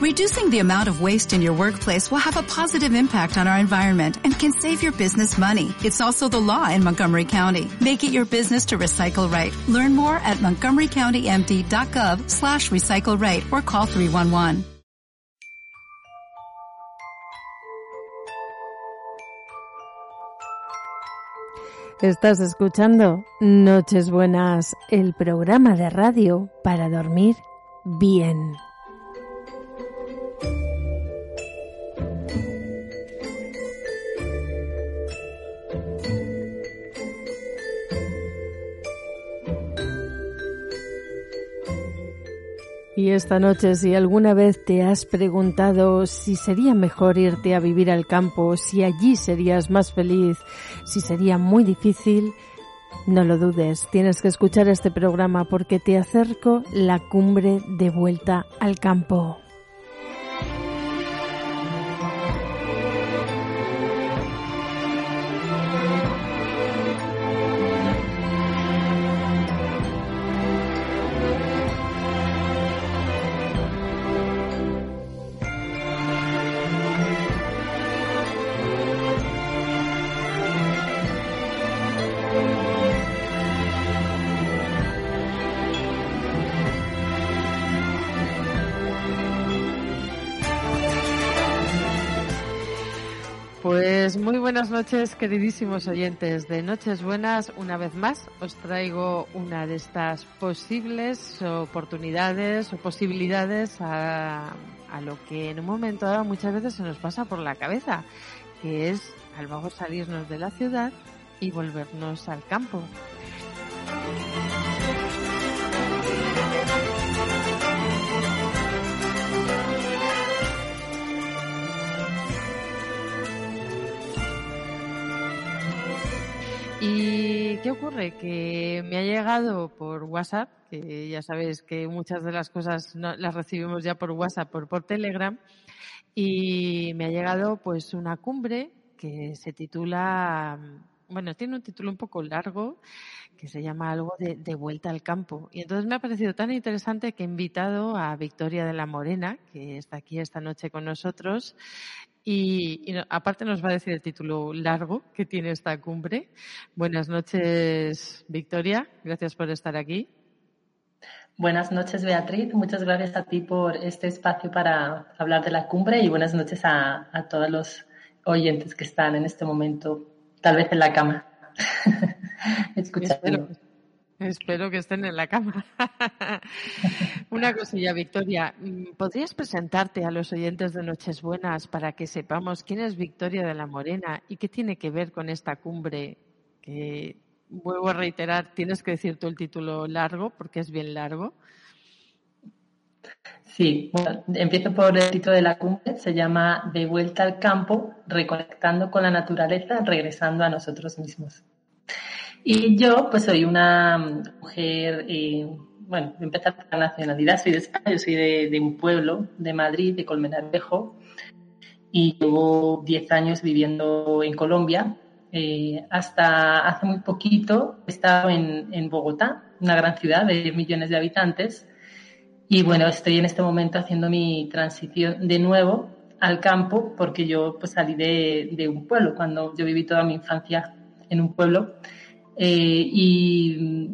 Reducing the amount of waste in your workplace will have a positive impact on our environment and can save your business money. It's also the law in Montgomery County. Make it your business to recycle right. Learn more at montgomerycountymd.gov slash recycle right or call 311. Estás escuchando Noches Buenas, el programa de radio para dormir bien. Y esta noche, si alguna vez te has preguntado si sería mejor irte a vivir al campo, si allí serías más feliz, si sería muy difícil, no lo dudes, tienes que escuchar este programa porque te acerco la cumbre de vuelta al campo. Buenas noches, queridísimos oyentes de Noches Buenas. Una vez más os traigo una de estas posibles oportunidades o posibilidades a, lo que en un momento dado muchas veces se nos pasa por la cabeza, que es al vamos salirnos de la ciudad y volvernos al campo. Qué ocurre? Que me ha llegado por WhatsApp, que ya sabéis que muchas de las cosas las recibimos ya por WhatsApp, por, Telegram, y me ha llegado pues una cumbre que se titula, bueno, tiene un título un poco largo, que se llama algo de, vuelta al campo. Y entonces me ha parecido tan interesante que he invitado a Victoria de la Morena, que está aquí esta noche con nosotros, y, y, aparte nos va a decir el título largo que tiene esta cumbre. Buenas noches, Victoria. Gracias por estar aquí. Buenas noches, Beatriz. Muchas gracias a ti por este espacio para hablar de la cumbre y buenas noches a, a todos los oyentes que están en este momento, tal vez en la cama, escuchando. Espero que estén en la cama. Una cosilla, Victoria. ¿Podrías presentarte a los oyentes de Noches Buenas para que sepamos quién es Victoria de la Morena y qué tiene que ver con esta cumbre? Que vuelvo a reiterar, tienes que decir tú el título largo porque es bien largo. Sí, bueno, empiezo por el título de la cumbre. Se llama De vuelta al campo, reconectando con la naturaleza, regresando a nosotros mismos. Y yo, pues soy una mujer, eh, bueno, empezar por la nacionalidad, soy de España, yo soy de, de un pueblo de Madrid, de Colmenarejo, y llevo 10 años viviendo en Colombia. Eh, hasta hace muy poquito he estado en, en Bogotá, una gran ciudad de millones de habitantes, y bueno, estoy en este momento haciendo mi transición de nuevo al campo, porque yo pues salí de, de un pueblo, cuando yo viví toda mi infancia en un pueblo, eh, y,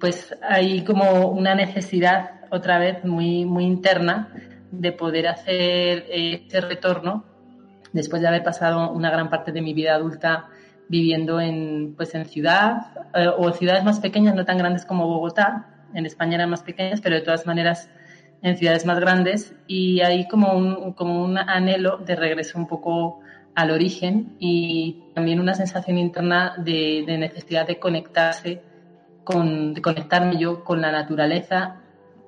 pues hay como una necesidad otra vez muy, muy interna de poder hacer eh, ese retorno después de haber pasado una gran parte de mi vida adulta viviendo en, pues en ciudad eh, o ciudades más pequeñas, no tan grandes como Bogotá. En España eran más pequeñas, pero de todas maneras en ciudades más grandes y hay como un, como un anhelo de regreso un poco al origen y también una sensación interna de, necesidad de conectarse, con, de conectarme yo con la naturaleza,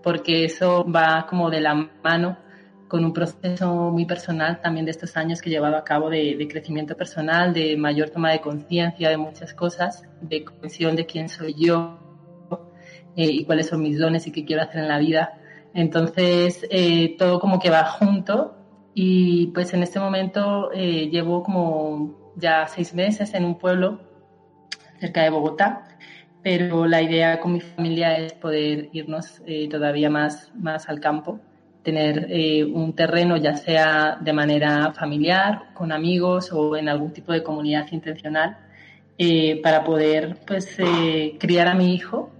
porque eso va como de la mano con un proceso muy personal también de estos años que he llevado a cabo de, de crecimiento personal, de mayor toma de conciencia de muchas cosas, de comprensión de quién soy yo eh, y cuáles son mis dones y qué quiero hacer en la vida. Entonces, eh, todo como que va junto y pues en este momento eh, llevo como ya seis meses en un pueblo cerca de Bogotá, pero la idea con mi familia es poder irnos eh, todavía más, más al campo tener eh, un terreno, ya sea de manera familiar, con amigos o en algún tipo de comunidad intencional, eh, para poder pues, eh, criar a mi hijo,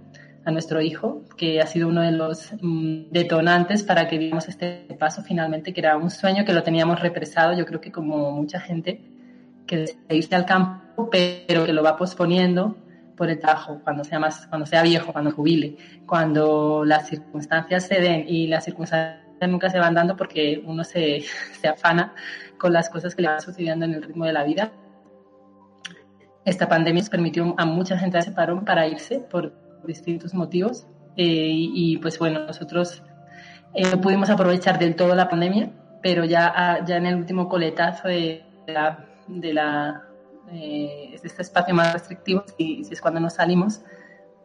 a nuestro hijo, que ha sido uno de los mm, detonantes para que dimos este paso finalmente, que era un sueño que lo teníamos represado, yo creo que como mucha gente, que desea irse al campo, pero que lo va posponiendo por el trabajo, cuando sea más, cuando sea viejo, cuando jubile, cuando las circunstancias se den y las circunstancias nunca se van dando porque uno se, se afana con las cosas que le van sucediendo en el ritmo de la vida. Esta pandemia nos permitió a mucha gente ese parón para irse por distintos motivos eh, y, pues bueno, nosotros eh, pudimos aprovechar del todo la pandemia, pero ya, ah, ya en el último coletazo de la, de, la, eh, este espacio más restrictivo, si, si es cuando nos salimos,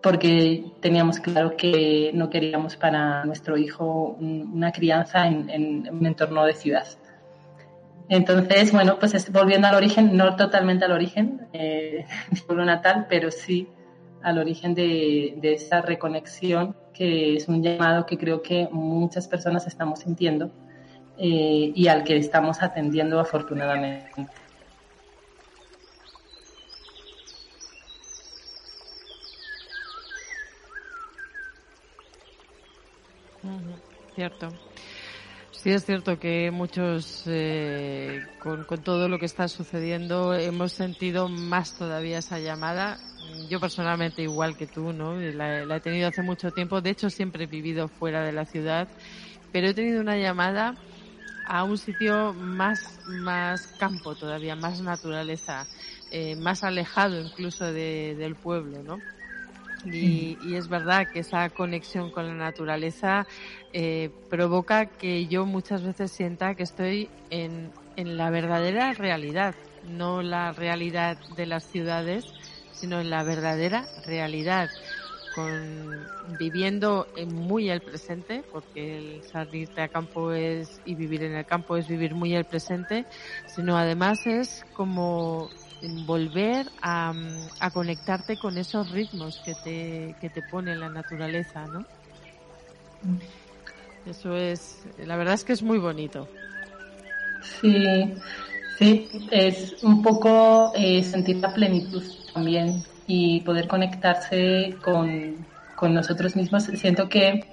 porque teníamos claro que no queríamos para nuestro hijo una crianza en, un entorno de ciudad. Entonces, bueno, pues volviendo al origen, no totalmente al origen eh, de pueblo natal, pero sí al origen de, de esa reconexión, que es un llamado que creo que muchas personas estamos sintiendo eh, y al que estamos atendiendo afortunadamente. Cierto. Sí, es cierto que muchos, eh, con, todo lo que está sucediendo, hemos sentido más todavía esa llamada. Yo personalmente, igual que tú, ¿no? La, he tenido hace mucho tiempo. De hecho, siempre he vivido fuera de la ciudad, pero he tenido una llamada a un sitio más, más campo todavía, más naturaleza, eh, más alejado incluso del pueblo, ¿no? Y, es verdad que esa conexión con la naturaleza eh, provoca que yo muchas veces sienta que estoy en, en la verdadera realidad, no la realidad de las ciudades, sino en la verdadera realidad, con viviendo en muy el presente, porque el salirte a campo es y vivir en el campo es vivir muy el presente, sino además es como volver a, a, conectarte con esos ritmos que te, que te pone la naturaleza, ¿no? Eso es, la verdad es que es muy bonito. Sí, sí, es un poco eh, sentir la plenitud también y poder conectarse con, con nosotros mismos. Siento que,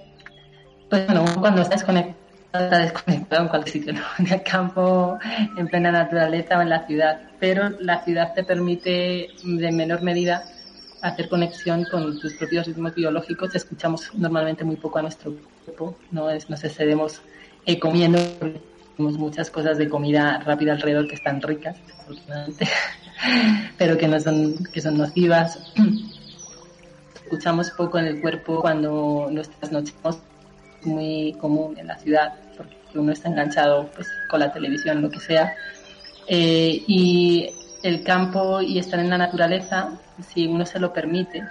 pues bueno, cuando estás conectado está desconectado en cualquier sitio, en el campo, en plena naturaleza o en la ciudad, pero la ciudad te permite de menor medida hacer conexión con tus propios ritmos biológicos. Escuchamos normalmente muy poco a nuestro cuerpo, no es, nos excedemos eh, comiendo, tenemos muchas cosas de comida rápida alrededor que están ricas, pero que no son, que son nocivas. Escuchamos poco en el cuerpo cuando nuestras noches muy común en la ciudad uno está enganchado pues, con la televisión, lo que sea. Eh, y el campo y estar en la naturaleza, si uno se lo permite,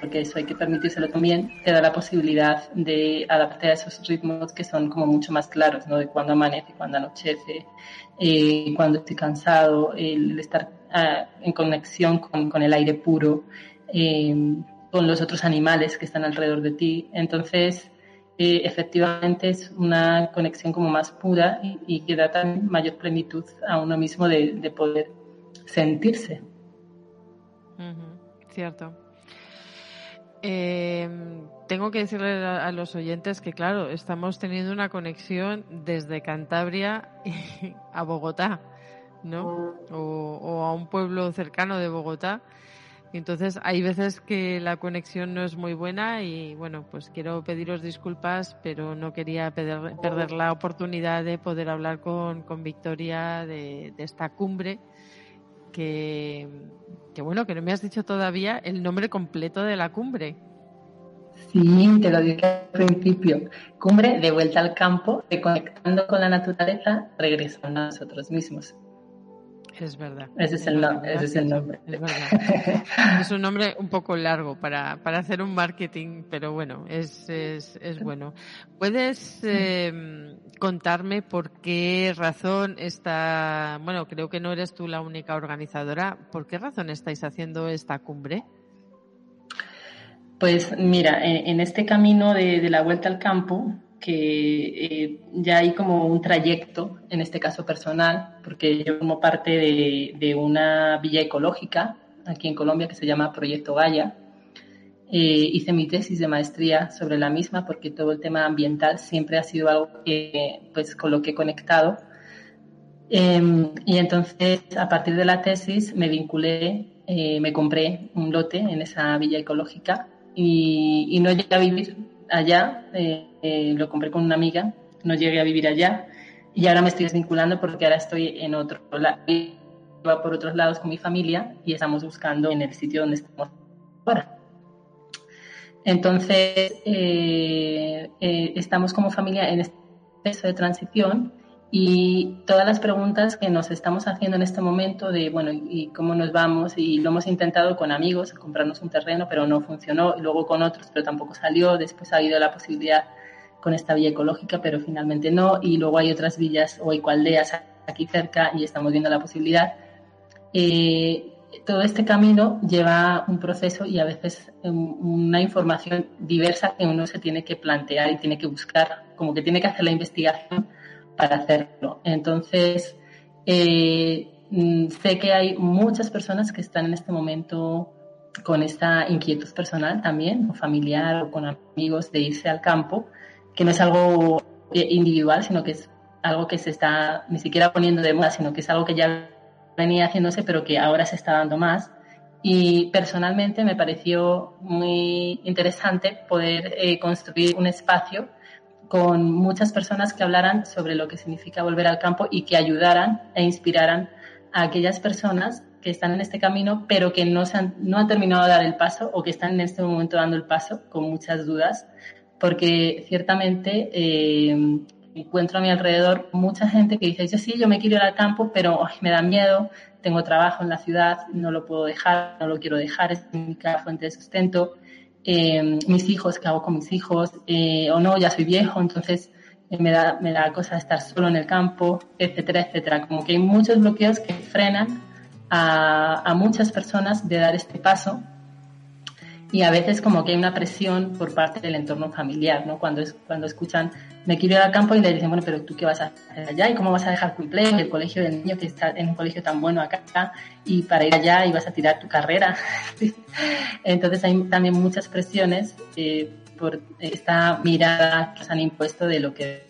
porque eso hay que permitírselo también, te da la posibilidad de adaptarte a esos ritmos que son como mucho más claros, ¿no? De cuando amanece, cuando anochece, eh, cuando estoy cansado, el estar ah, en conexión con, con, el aire puro, eh, con los otros animales que están alrededor de ti. Entonces, efectivamente es una conexión como más pura y, que da tan mayor plenitud a uno mismo de, poder sentirse. Cierto. Em, tengo que decirle a, los oyentes que, claro, estamos teniendo una conexión desde Cantabria a Bogotá, ¿no? o a un pueblo cercano de Bogotá entonces hay veces que la conexión no es muy buena y bueno, pues quiero pediros disculpas, pero no quería perder, la oportunidad de poder hablar con, Victoria de, esta cumbre que, que bueno, que no me has dicho todavía el nombre completo de la cumbre. Sí, te lo dije al principio. Cumbre de vuelta al campo, reconectando con la naturaleza, regresando a nosotros mismos. Es verdad. Ese es, el, nombre, ese es el nombre. Es, es un nombre un poco largo para, para hacer un marketing, pero bueno, es, es, es bueno. ¿Puedes eh, contarme por qué razón está, bueno, creo que no eres tú la única organizadora, ¿por qué razón estáis haciendo esta cumbre? Pues mira, en, este camino de, de la vuelta al campo, que eh, ya hay como un trayecto, en este caso personal, porque yo formo parte de, de una villa ecológica aquí en Colombia que se llama Proyecto Gaia. Eh, hice mi tesis de maestría sobre la misma porque todo el tema ambiental siempre ha sido algo que, pues, con lo que he conectado. Em, y entonces, a partir de la tesis, me vinculé, eh, me compré un lote en esa villa ecológica y, y no llegué a vivir allá, eh, lo compré con una amiga, no llegué a vivir allá y ahora me estoy desvinculando porque ahora estoy en otro lado por otros lados con mi familia y estamos buscando en el sitio donde estamos ahora. Entonces, eh, eh, estamos como familia en este proceso de transición y todas las preguntas que nos estamos haciendo en este momento de, bueno, ¿y cómo nos vamos? Y lo hemos intentado con amigos, comprarnos un terreno, pero no funcionó, y luego con otros, pero tampoco salió, después ha habido la posibilidad con esta villa ecológica, pero finalmente no, y luego hay otras villas o ecoaldeas aquí cerca y estamos viendo la posibilidad. Eh, todo este camino lleva un proceso y a veces una información diversa que uno se tiene que plantear y tiene que buscar, como que tiene que hacer la investigación para hacerlo. Entonces, eh, mm, sé que hay muchas personas que están en este momento con esta inquietud personal también, o familiar o con amigos, de irse al campo, que no es algo eh, individual, sino que es algo que se está ni siquiera poniendo de moda, sino que es algo que ya venía haciéndose, pero que ahora se está dando más. Y personalmente me pareció muy interesante poder eh, construir un espacio con muchas personas que hablaran sobre lo que significa volver al campo y que ayudaran e inspiraran a aquellas personas que están en este camino, pero que no, se han, no han terminado de dar el paso o que están en este momento dando el paso con muchas dudas, porque ciertamente eh, encuentro a mi alrededor mucha gente que dice, yo sí, yo me quiero ir al campo, pero me da miedo, tengo trabajo en la ciudad, no lo puedo dejar, no lo quiero dejar, es mi única fuente de sustento, eh, mis hijos, ¿qué hago con mis hijos? Eh, o no, ya soy viejo, entonces eh, me, da, me da cosa estar solo en el campo, etcétera, etcétera. Como que hay muchos bloqueos que frenan a, a muchas personas de dar este paso y a veces como que hay una presión por parte del entorno familiar, ¿no? Cuando, es, cuando escuchan, me quiero ir al campo y le dicen, bueno, pero tú qué vas a hacer allá y cómo vas a dejar tu empleo el colegio del niño que está en un colegio tan bueno acá y para ir allá y vas a tirar tu carrera. Entonces hay también muchas presiones eh, por esta mirada que se han impuesto de lo que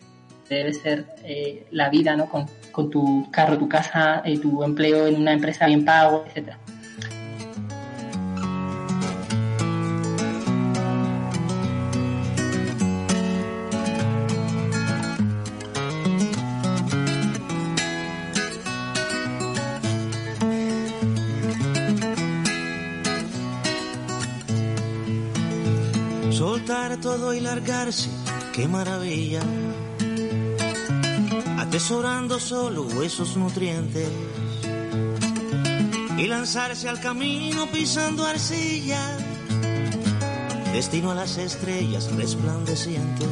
debe ser eh, la vida, ¿no? Con, con, tu carro, tu casa, eh, tu empleo en una empresa bien pago, etcétera. Todo y largarse, qué maravilla. Atesorando solo esos nutrientes y lanzarse al camino pisando arcilla. Destino a las estrellas resplandecientes.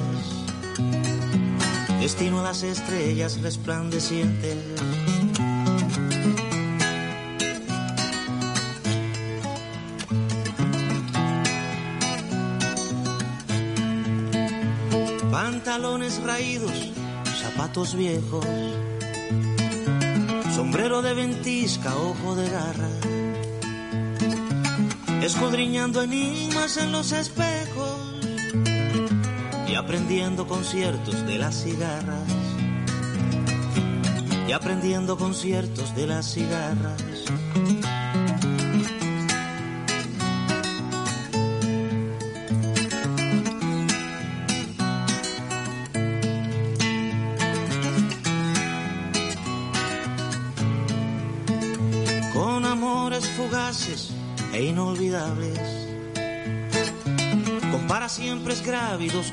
Destino a las estrellas resplandecientes. Pantalones raídos, zapatos viejos, sombrero de ventisca, ojo de garra, escudriñando enigmas en los espejos y aprendiendo conciertos de las cigarras, y aprendiendo conciertos de las cigarras.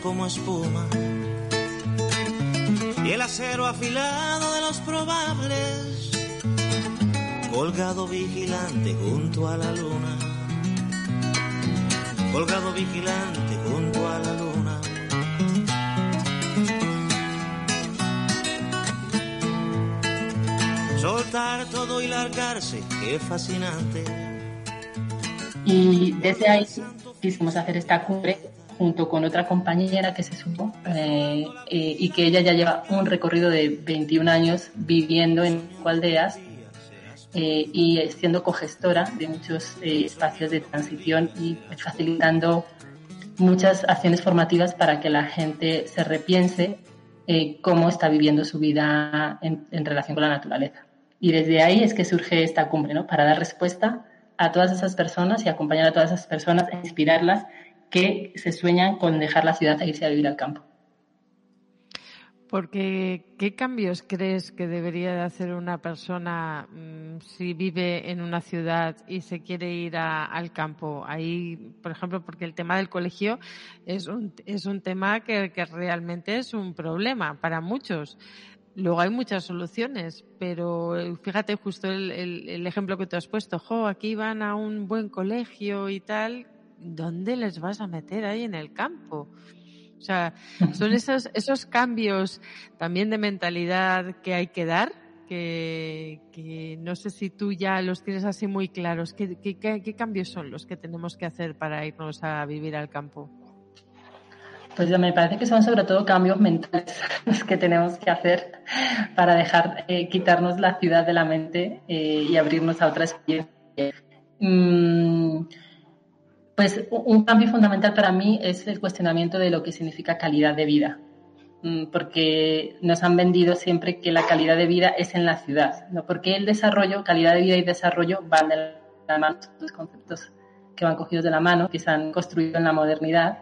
Como espuma. Y el acero afilado de los probables, colgado vigilante junto a la luna, colgado vigilante junto a la luna. Soltar todo y largarse, qué fascinante. Y desde ahí quisimos hacer esta cumbre junto con otra compañera que se supo eh, eh, y que ella ya lleva un recorrido de 21 años viviendo en aldeas eh, y siendo cogestora de muchos espacios de transición y facilitando muchas acciones formativas para que la gente se repiense cómo está viviendo su vida en, en, relación con la naturaleza. Y desde ahí es que surge esta cumbre, ¿no? Para dar respuesta a todas esas personas y acompañar a todas esas personas, inspirarlas que se sueñan con dejar la ciudad e irse a vivir al campo. Porque, ¿qué cambios crees que debería de hacer una persona mm, si vive en una ciudad y se quiere ir al campo? Ahí, por ejemplo, porque el tema del colegio es un, es un tema que, realmente es un problema para muchos. Luego hay muchas soluciones, pero eh, fíjate justo el, el, el, ejemplo que te has puesto, jo, aquí van a un buen colegio y tal, ¿dónde les vas a meter ahí en el campo? O sea, son esos, esos cambios también de mentalidad que hay que dar, que, que no sé si tú ya los tienes así muy claros. ¿Qué, qué, qué cambios son los que tenemos que hacer para irnos a vivir al campo? Pues me parece que son sobre todo cambios mentales los que tenemos que hacer para dejar eh, quitarnos la ciudad de la mente eh, y abrirnos a otra experiencia. Mm, pues un cambio fundamental para mí es el cuestionamiento de lo que significa calidad de vida, mm, porque nos han vendido siempre que la calidad de vida es en la ciudad, ¿no? porque el desarrollo, calidad de vida y desarrollo van de la mano, dos conceptos que van cogidos de la mano, que se han construido en la modernidad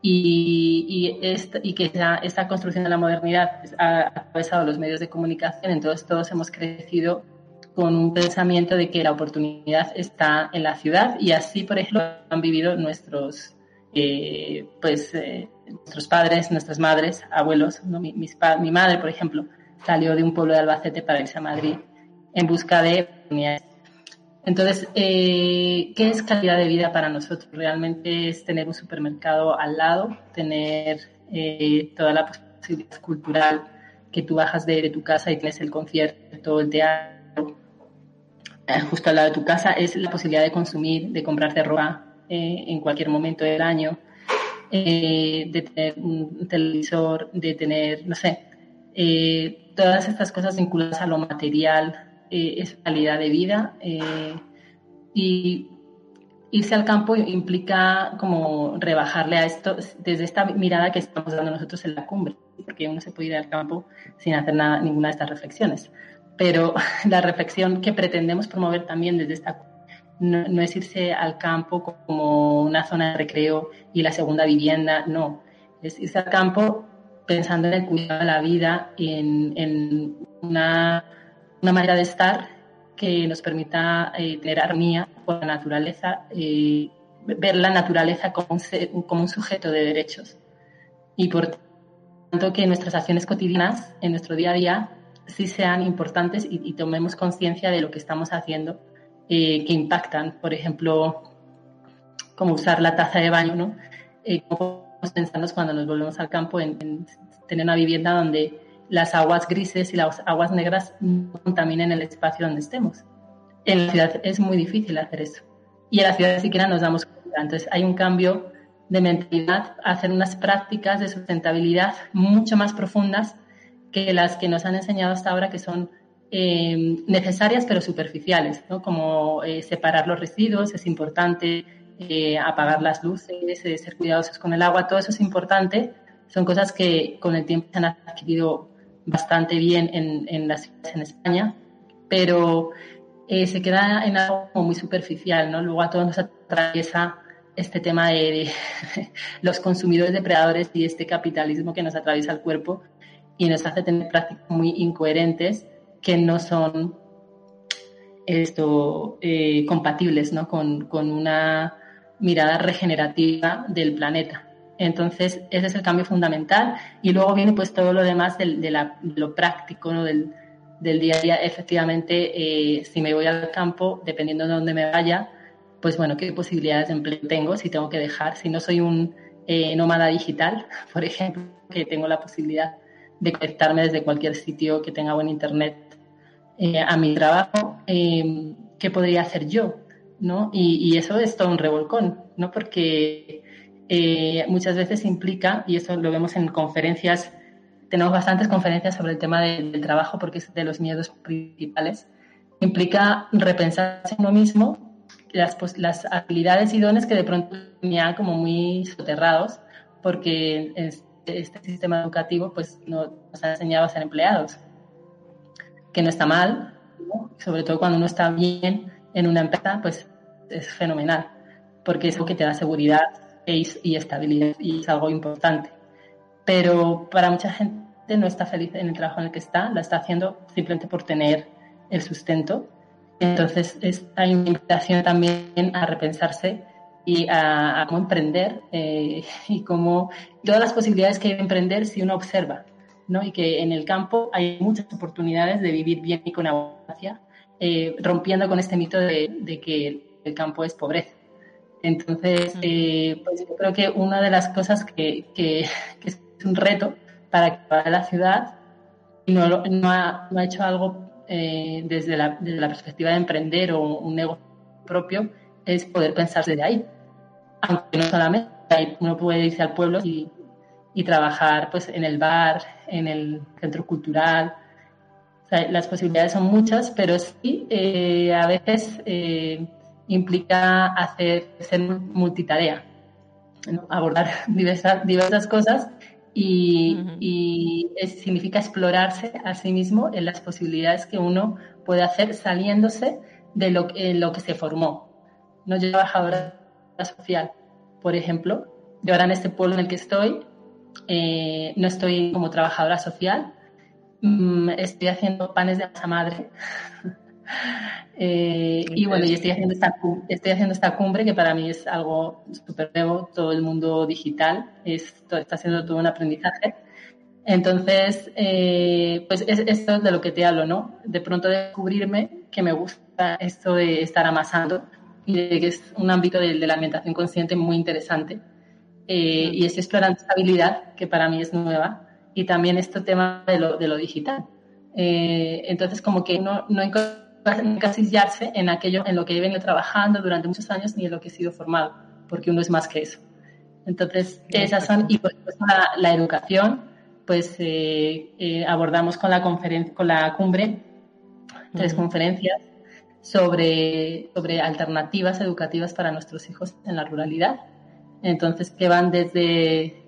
y, y, que esta, construcción de la modernidad ha atravesado los medios de comunicación, entonces todos hemos crecido con un pensamiento de que la oportunidad está en la ciudad y así, por ejemplo, han vivido nuestros, eh, pues, eh, nuestros padres, nuestras madres, abuelos. ¿no? Mi, mi, madre, por ejemplo, salió de un pueblo de Albacete para irse a Madrid en busca de oportunidades. Entonces, eh, ¿qué es calidad de vida para nosotros? Realmente es tener un supermercado al lado, tener toda la posibilidad cultural que tú bajas de, de tu casa y tienes el concierto, el teatro justo al lado de tu casa es la posibilidad de consumir, de comprarte ropa eh, en cualquier momento del año, eh, de tener un televisor, de tener, no sé, todas estas cosas vinculadas a lo material, es calidad de vida. y irse al campo implica como rebajarle a esto desde esta mirada que estamos dando nosotros en la cumbre, porque uno se puede ir al campo sin hacer nada, ninguna de estas reflexiones pero la reflexión que pretendemos promover también desde esta no, es irse al campo como una zona de recreo y la segunda vivienda, no, es irse al campo pensando en el cuidado de la vida, en, en una, una, manera de estar que nos permita eh, tener armonía con la naturaleza, eh, ver la naturaleza como un, como un sujeto de derechos. Y por tanto que nuestras acciones cotidianas en nuestro día a día sí sean importantes y, tomemos conciencia de lo que estamos haciendo eh, que impactan. Por ejemplo, como usar la taza de baño, ¿no? Eh, cuando nos volvemos al campo en, tener una vivienda donde las aguas grises y las aguas negras no contaminen el espacio donde estemos. En la ciudad es muy difícil hacer eso. Y en la ciudad siquiera nos damos cuenta. Entonces hay un cambio de mentalidad, hacer unas prácticas de sustentabilidad mucho más profundas que las que nos han enseñado hasta ahora, que son eh, necesarias pero superficiales, ¿no? como eh, separar los residuos, es importante eh, apagar las luces, ser cuidadosos con el agua, todo eso es importante. Son cosas que con el tiempo se han adquirido bastante bien en, en las ciudades en España, pero se queda en algo muy superficial, ¿no? Luego a todos nos atraviesa este tema de, de los consumidores depredadores y este capitalismo que nos atraviesa el cuerpo y nos hace tener prácticas muy incoherentes que no son esto eh, compatibles ¿no? con, con, una mirada regenerativa del planeta. Entonces, ese es el cambio fundamental. Y luego viene pues todo lo demás de, la, lo práctico, ¿no? del, del, día a día. Efectivamente, eh, si me voy al campo, dependiendo de dónde me vaya, pues bueno, qué posibilidades de empleo tengo, si tengo que dejar, si no soy un eh, nómada digital, por ejemplo, que tengo la posibilidad de conectarme desde cualquier sitio que tenga buen internet eh, a mi trabajo, eh, ¿qué podría hacer yo? ¿no? Y, eso es todo un revolcón, ¿no? Porque eh, muchas veces implica, y eso lo vemos en conferencias, tenemos bastantes conferencias sobre el tema del trabajo porque es de los miedos principales, implica repensarse uno mismo, las, pues, las habilidades y dones que de pronto tenían como muy soterrados porque este, este sistema educativo pues no nos ha enseñado a ser empleados, que no está mal, sobre todo cuando uno está bien en una empresa, pues es fenomenal, porque es lo que te da seguridad y estabilidad y es algo importante. Pero para mucha gente no está feliz en el trabajo en el que está, la está haciendo simplemente por tener el sustento. Entonces es, hay una invitación también a repensarse y a, cómo emprender eh, y cómo todas las posibilidades que hay de emprender si uno observa, ¿no? Y que en el campo hay muchas oportunidades de vivir bien y con abundancia, eh, rompiendo con este mito de, que el campo es pobreza. Entonces, eh, pues yo creo que una de las cosas que, que, es un reto para que la ciudad no, no, ha, no ha hecho algo desde la, desde, la, perspectiva de emprender o un negocio propio es poder pensar desde ahí aunque no solamente uno puede irse al pueblo y, trabajar pues en el bar, en el centro cultural. las posibilidades son muchas, pero sí eh, a veces eh, implica hacer ser multitarea, abordar diversas, diversas cosas y, significa explorarse a sí mismo en las posibilidades que uno puede hacer saliéndose de lo, lo que se formó. No yo trabajadora social, por ejemplo. Yo ahora en este pueblo en el que estoy, eh, no estoy como trabajadora social, mm, estoy haciendo panes de masa madre. Eh, y bueno, y estoy haciendo, esta, estoy haciendo esta cumbre que para mí es algo súper nuevo, todo el mundo digital, esto está siendo todo un aprendizaje. Entonces, eh, pues es esto de lo que te hablo, ¿no? De pronto descubrirme que me gusta esto de estar amasando, y de que es un ámbito de, la alimentación consciente muy interesante. Eh, y estoy explorando esta habilidad que para mí es nueva y también este tema de lo, de lo digital. Eh, entonces, como que uno no encasillarse en aquello en lo que he venido trabajando durante muchos años ni en lo que he sido formado, porque uno es más que eso. Entonces, esas son, y por supuesto la, la educación, pues eh, abordamos con la, conferencia, con la cumbre tres conferencias sobre, sobre alternativas educativas para nuestros hijos en la ruralidad. Entonces, que van desde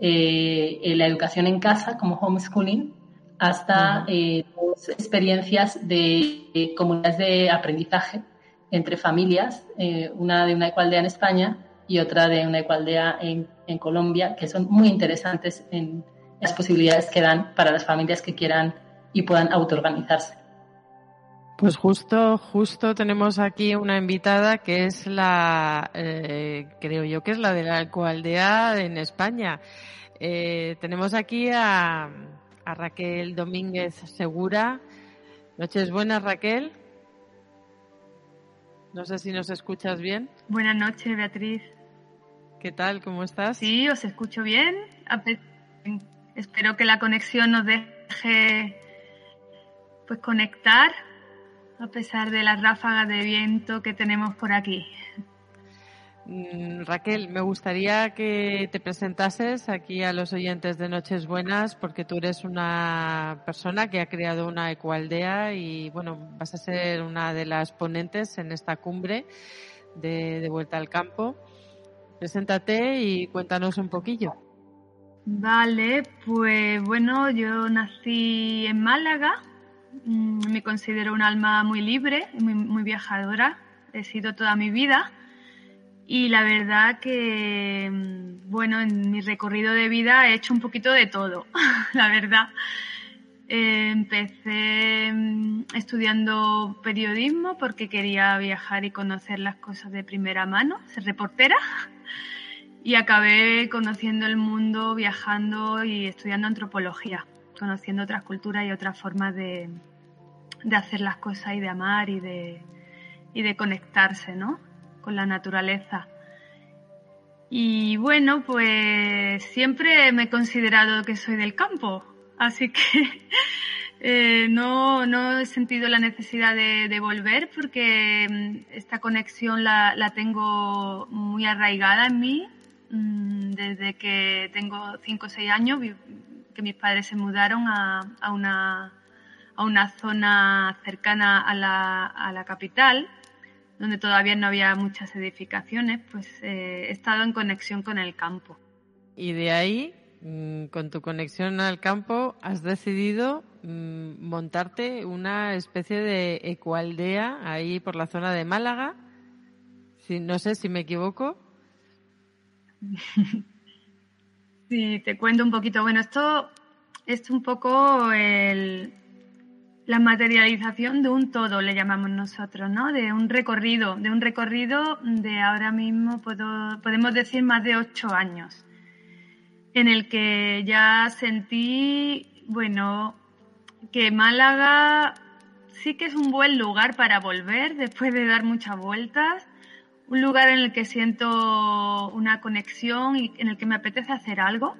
eh, la educación en casa, como homeschooling, hasta eh, experiencias de, comunidades de aprendizaje entre familias, eh, una de una ecualdea en España y otra de una ecualdea en, en Colombia, que son muy interesantes en las posibilidades que dan para las familias que quieran y puedan autoorganizarse. Pues justo, justo tenemos aquí una invitada que es la, eh, creo yo que es la de la Alcoaldea en España. Eh, tenemos aquí a, a, Raquel Domínguez Segura. Noches buenas, Raquel. No sé si nos escuchas bien. Buenas noches, Beatriz. ¿Qué tal? ¿Cómo estás? Sí, os escucho bien. Espero que la conexión nos deje pues conectar a pesar de las ráfagas de viento que tenemos por aquí. Mm, Raquel, me gustaría que te presentases aquí a los oyentes de Noches Buenas porque tú eres una persona que ha creado una ecoaldea y bueno, vas a ser una de las ponentes en esta cumbre de, de Vuelta al Campo. Preséntate y cuéntanos un poquillo. Vale, pues bueno, yo nací en Málaga, me considero un alma muy libre, muy, viajadora. He sido toda mi vida. Y la verdad que, mm, bueno, en mi recorrido de vida he hecho un poquito de todo, la verdad. empecé mm, estudiando periodismo porque quería viajar y conocer las cosas de primera mano, ser reportera. Y acabé conociendo el mundo, viajando y estudiando antropología conociendo otras culturas y otras formas de, hacer las cosas y de amar y de, y de conectarse ¿no? con la naturaleza. Y bueno, pues siempre me he considerado que soy del campo, así que eh, no, no, he sentido la necesidad de, volver porque mm, esta conexión la, la, tengo muy arraigada en mí mm, desde que tengo 5 o 6 años, que mis padres se mudaron a, a, una, a una zona cercana a la, a la capital, donde todavía no había muchas edificaciones, pues eh, he estado en conexión con el campo. Y de ahí, mm, con tu conexión al campo, has decidido mm, montarte una especie de ecualdea ahí por la zona de Málaga. Si, no sé si me equivoco. Sí, te cuento un poquito. Bueno, esto es un poco el, la materialización de un todo, le llamamos nosotros, ¿no? De un recorrido, de un recorrido de ahora mismo puedo, podemos decir más de ocho años, en el que ya sentí, bueno, que Málaga sí que es un buen lugar para volver después de dar muchas vueltas, un lugar en el que siento una conexión y en el que me apetece hacer algo,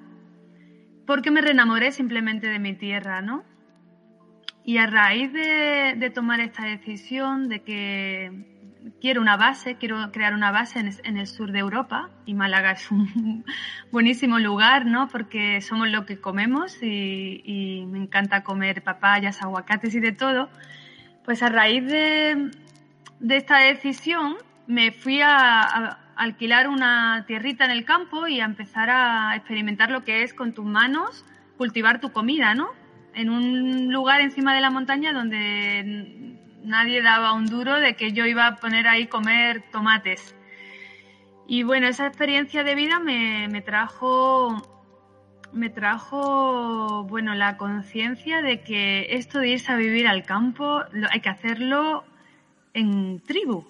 porque me reenamoré simplemente de mi tierra, ¿no? Y a raíz de, tomar esta decisión de que quiero una base, quiero crear una base en, el sur de Europa, y Málaga es un buenísimo lugar, ¿no? Porque somos lo que comemos y, me encanta comer papayas, aguacates y de todo. Pues a raíz de, esta decisión me fui a, alquilar una tierrita en el campo y a empezar a experimentar lo que es con tus manos cultivar tu comida, ¿no? en un lugar encima de la montaña donde nadie daba un duro de que yo iba a poner ahí comer tomates. Y bueno, esa experiencia de vida me, me trajo me trajo bueno la conciencia de que esto de irse a vivir al campo hay que hacerlo en tribu,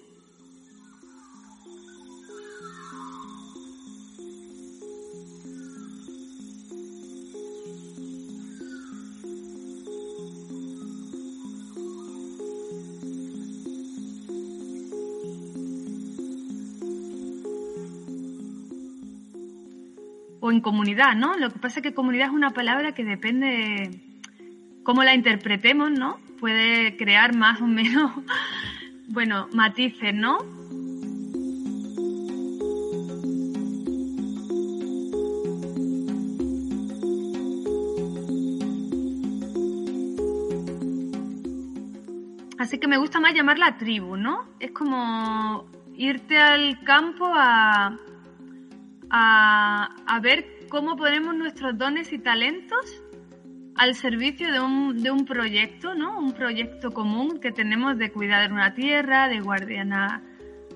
o en comunidad, ¿no? Lo que pasa es que comunidad es una palabra que depende cómo la interpretemos, ¿no? Puede crear más o menos, bueno, matices, ¿no? Así que me gusta más llamarla tribu, ¿no? Es como irte al campo a, a, ver cómo ponemos nuestros dones y talentos al servicio de un, de un proyecto, ¿no? Un proyecto común que tenemos de cuidar una tierra, de guardiana,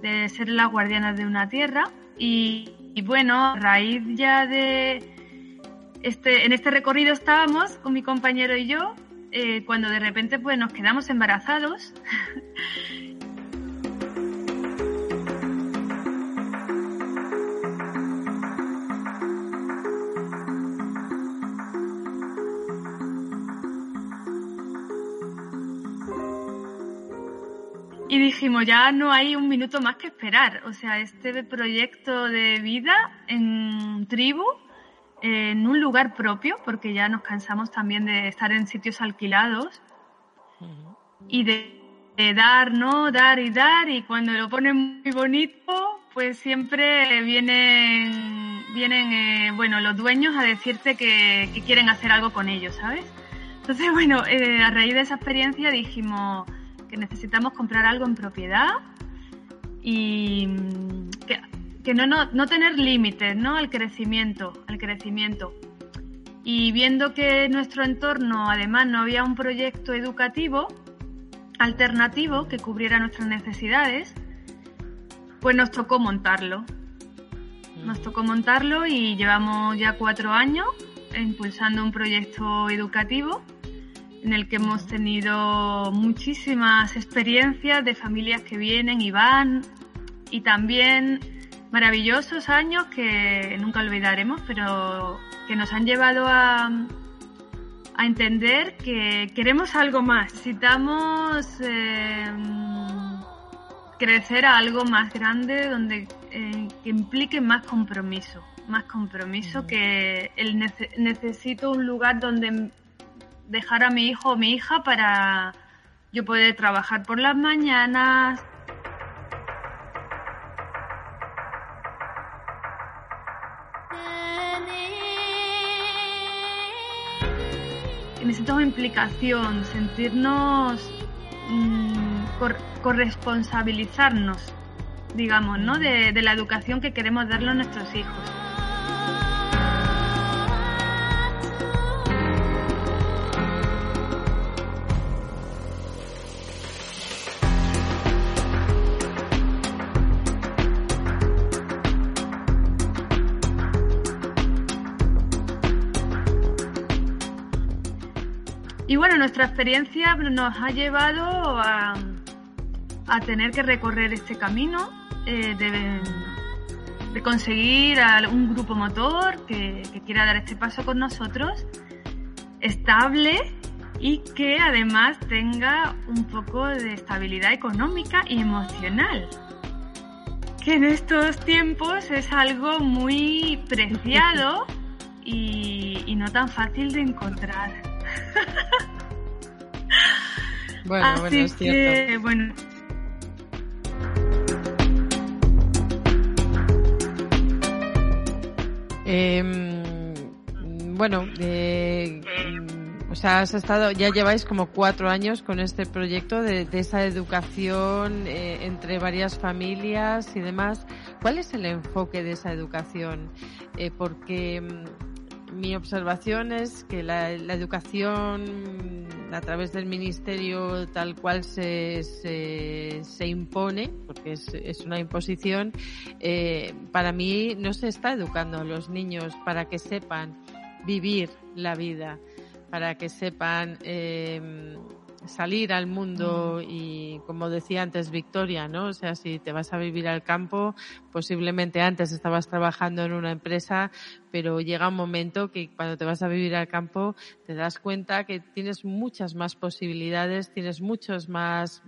de ser las guardianas de una tierra. Y, bueno, a raíz ya de este, en este recorrido estábamos con mi compañero y yo, eh, cuando de repente pues nos quedamos embarazados y dijimos, ya no hay un minuto más que esperar. O sea, este proyecto de vida en tribu, en un lugar propio, porque ya nos cansamos también de estar en sitios alquilados y de, dar, ¿no? Dar y dar. Y cuando lo ponen muy bonito, pues siempre vienen, vienen eh, bueno, los dueños a decirte que, quieren hacer algo con ellos, ¿sabes? Entonces, bueno, eh, a raíz de esa experiencia dijimos que necesitamos comprar algo en propiedad y mm, que, no, no, tener límites ¿no? al crecimiento, al crecimiento. Y viendo que en nuestro entorno además no había un proyecto educativo alternativo que cubriera nuestras necesidades, pues nos tocó montarlo. Nos tocó montarlo y llevamos ya cuatro años impulsando un proyecto educativo en el que hemos tenido muchísimas experiencias de familias que vienen y van y también maravillosos años que nunca olvidaremos, pero que nos han llevado a, a entender que queremos algo más, necesitamos eh, crecer a algo más grande donde eh, que implique más compromiso, más compromiso que el necesito un lugar donde dejar a mi hijo o mi hija para yo poder trabajar por las mañanas. Necesitamos implicación, sentirnos, mm, corresponsabilizarnos, digamos, ¿no? De la educación que queremos darle a nuestros hijos. Bueno, nuestra experiencia nos ha llevado a, tener que recorrer este camino eh, de, conseguir un grupo motor que, quiera dar este paso con nosotros, estable y que además tenga un poco de estabilidad económica y emocional. Que en estos tiempos es algo muy preciado y no tan fácil de encontrar. bueno, bueno, es cierto. bueno. Em, bueno, eh, o sea, has estado, ya lleváis como cuatro años con este proyecto de, esa educación eh, entre varias familias y demás. ¿Cuál es el enfoque de esa educación? Eh, porque mi observación es que la, educación a través del ministerio tal cual se, se, impone, porque es, una imposición, eh, para mí no se está educando a los niños para que sepan vivir la vida, para que sepan eh, salir al mundo y como decía antes Victoria, ¿no? O sea, si te vas a vivir al campo, posiblemente antes estabas trabajando en una empresa, pero llega un momento que cuando te vas a vivir al campo te das cuenta que tienes muchas más posibilidades, tienes muchos más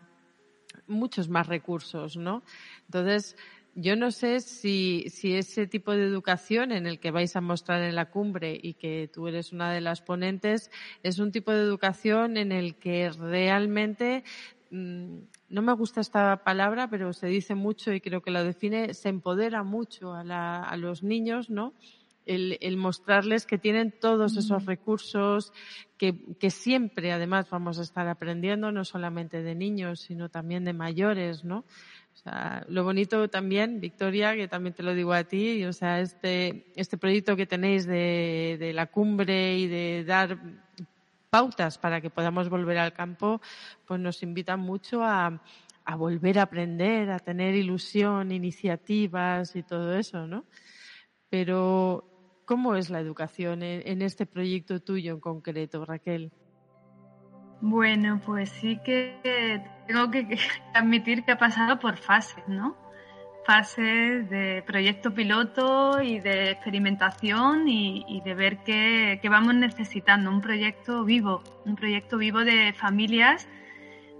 muchos más recursos, ¿no? Entonces, yo no sé si, si ese tipo de educación en el que vais a mostrar en la cumbre y que tú eres una de las ponentes es un tipo de educación en el que realmente mm, no me gusta esta palabra, pero se dice mucho y creo que la define, se empodera mucho a, la, a los niños, ¿no? El, el, mostrarles que tienen todos esos recursos, que, que, siempre además vamos a estar aprendiendo, no solamente de niños, sino también de mayores, ¿no? O sea, lo bonito también, Victoria, que también te lo digo a ti, o sea, este, este proyecto que tenéis de, de la cumbre y de dar pautas para que podamos volver al campo, pues nos invita mucho a, a volver a aprender, a tener ilusión, iniciativas y todo eso, ¿no? Pero, ¿cómo es la educación en, en este proyecto tuyo en concreto, Raquel? Bueno, pues sí que tengo que admitir que ha pasado por fases, ¿no? Fases de proyecto piloto y de experimentación y, de ver qué, vamos necesitando. Un proyecto vivo, un proyecto vivo de familias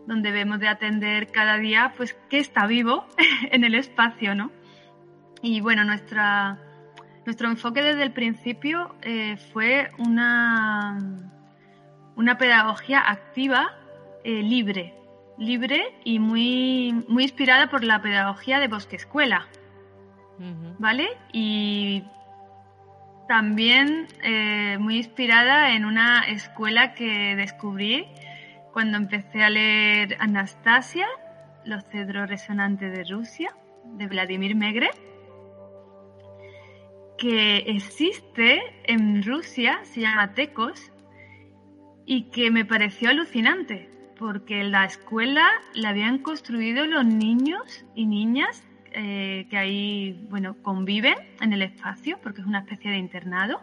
donde debemos de atender cada día, pues, qué está vivo en el espacio, ¿no? Y bueno, nuestra, nuestro enfoque desde el principio eh, fue una una pedagogía activa, eh, libre, libre y muy, muy inspirada por la pedagogía de Bosque Escuela. ¿Vale? Y también eh, muy inspirada en una escuela que descubrí cuando empecé a leer Anastasia, Los cedros resonantes de Rusia, de Vladimir Megre, que existe en Rusia, se llama Tecos, y que me pareció alucinante, porque la escuela la habían construido los niños y niñas eh, que ahí bueno, conviven en el espacio, porque es una especie de internado,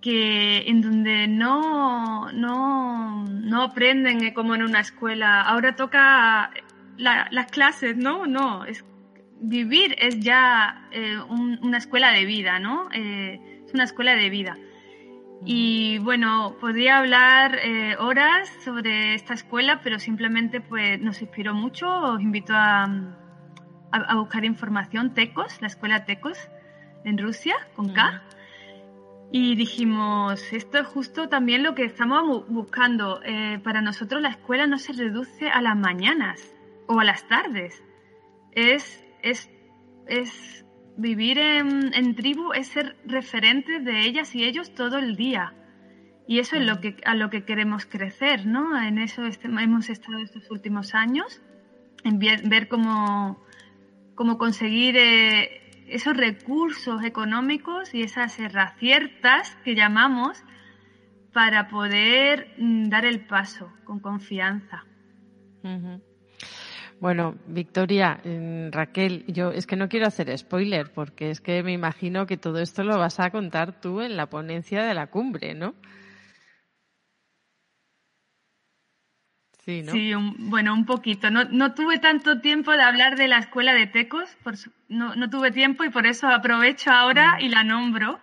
que en donde no, no, no aprenden como en una escuela, ahora toca las clases, ¿no? No, es, vivir es ya eh, una escuela de vida, ¿no? Eh, es una escuela de vida. Y bueno, podría hablar eh, horas sobre esta escuela, pero simplemente pues nos inspiró mucho. Os invito a, a, buscar información. Tecos, la escuela Tecos en Rusia, con K. Y dijimos, esto es justo también lo que estamos buscando. Eh, para nosotros la escuela no se reduce a las mañanas o a las tardes. Es, es, es vivir en, tribu es ser referentes de ellas y ellos todo el día. Y eso es lo que, a lo que queremos crecer, ¿no? En eso este, hemos estado estos últimos años, en ver, cómo, cómo conseguir eh, esos recursos económicos y esas herraciertas que llamamos para poder mm, dar el paso con confianza. Bueno, Victoria, Raquel, yo es que no quiero hacer spoiler porque es que me imagino que todo esto lo vas a contar tú en la ponencia de la cumbre, ¿no? Sí, ¿no? sí bueno, un poquito. No, no, tuve tanto tiempo de hablar de la escuela de Tecos, por no, no, tuve tiempo y por eso aprovecho ahora mm. y la nombro.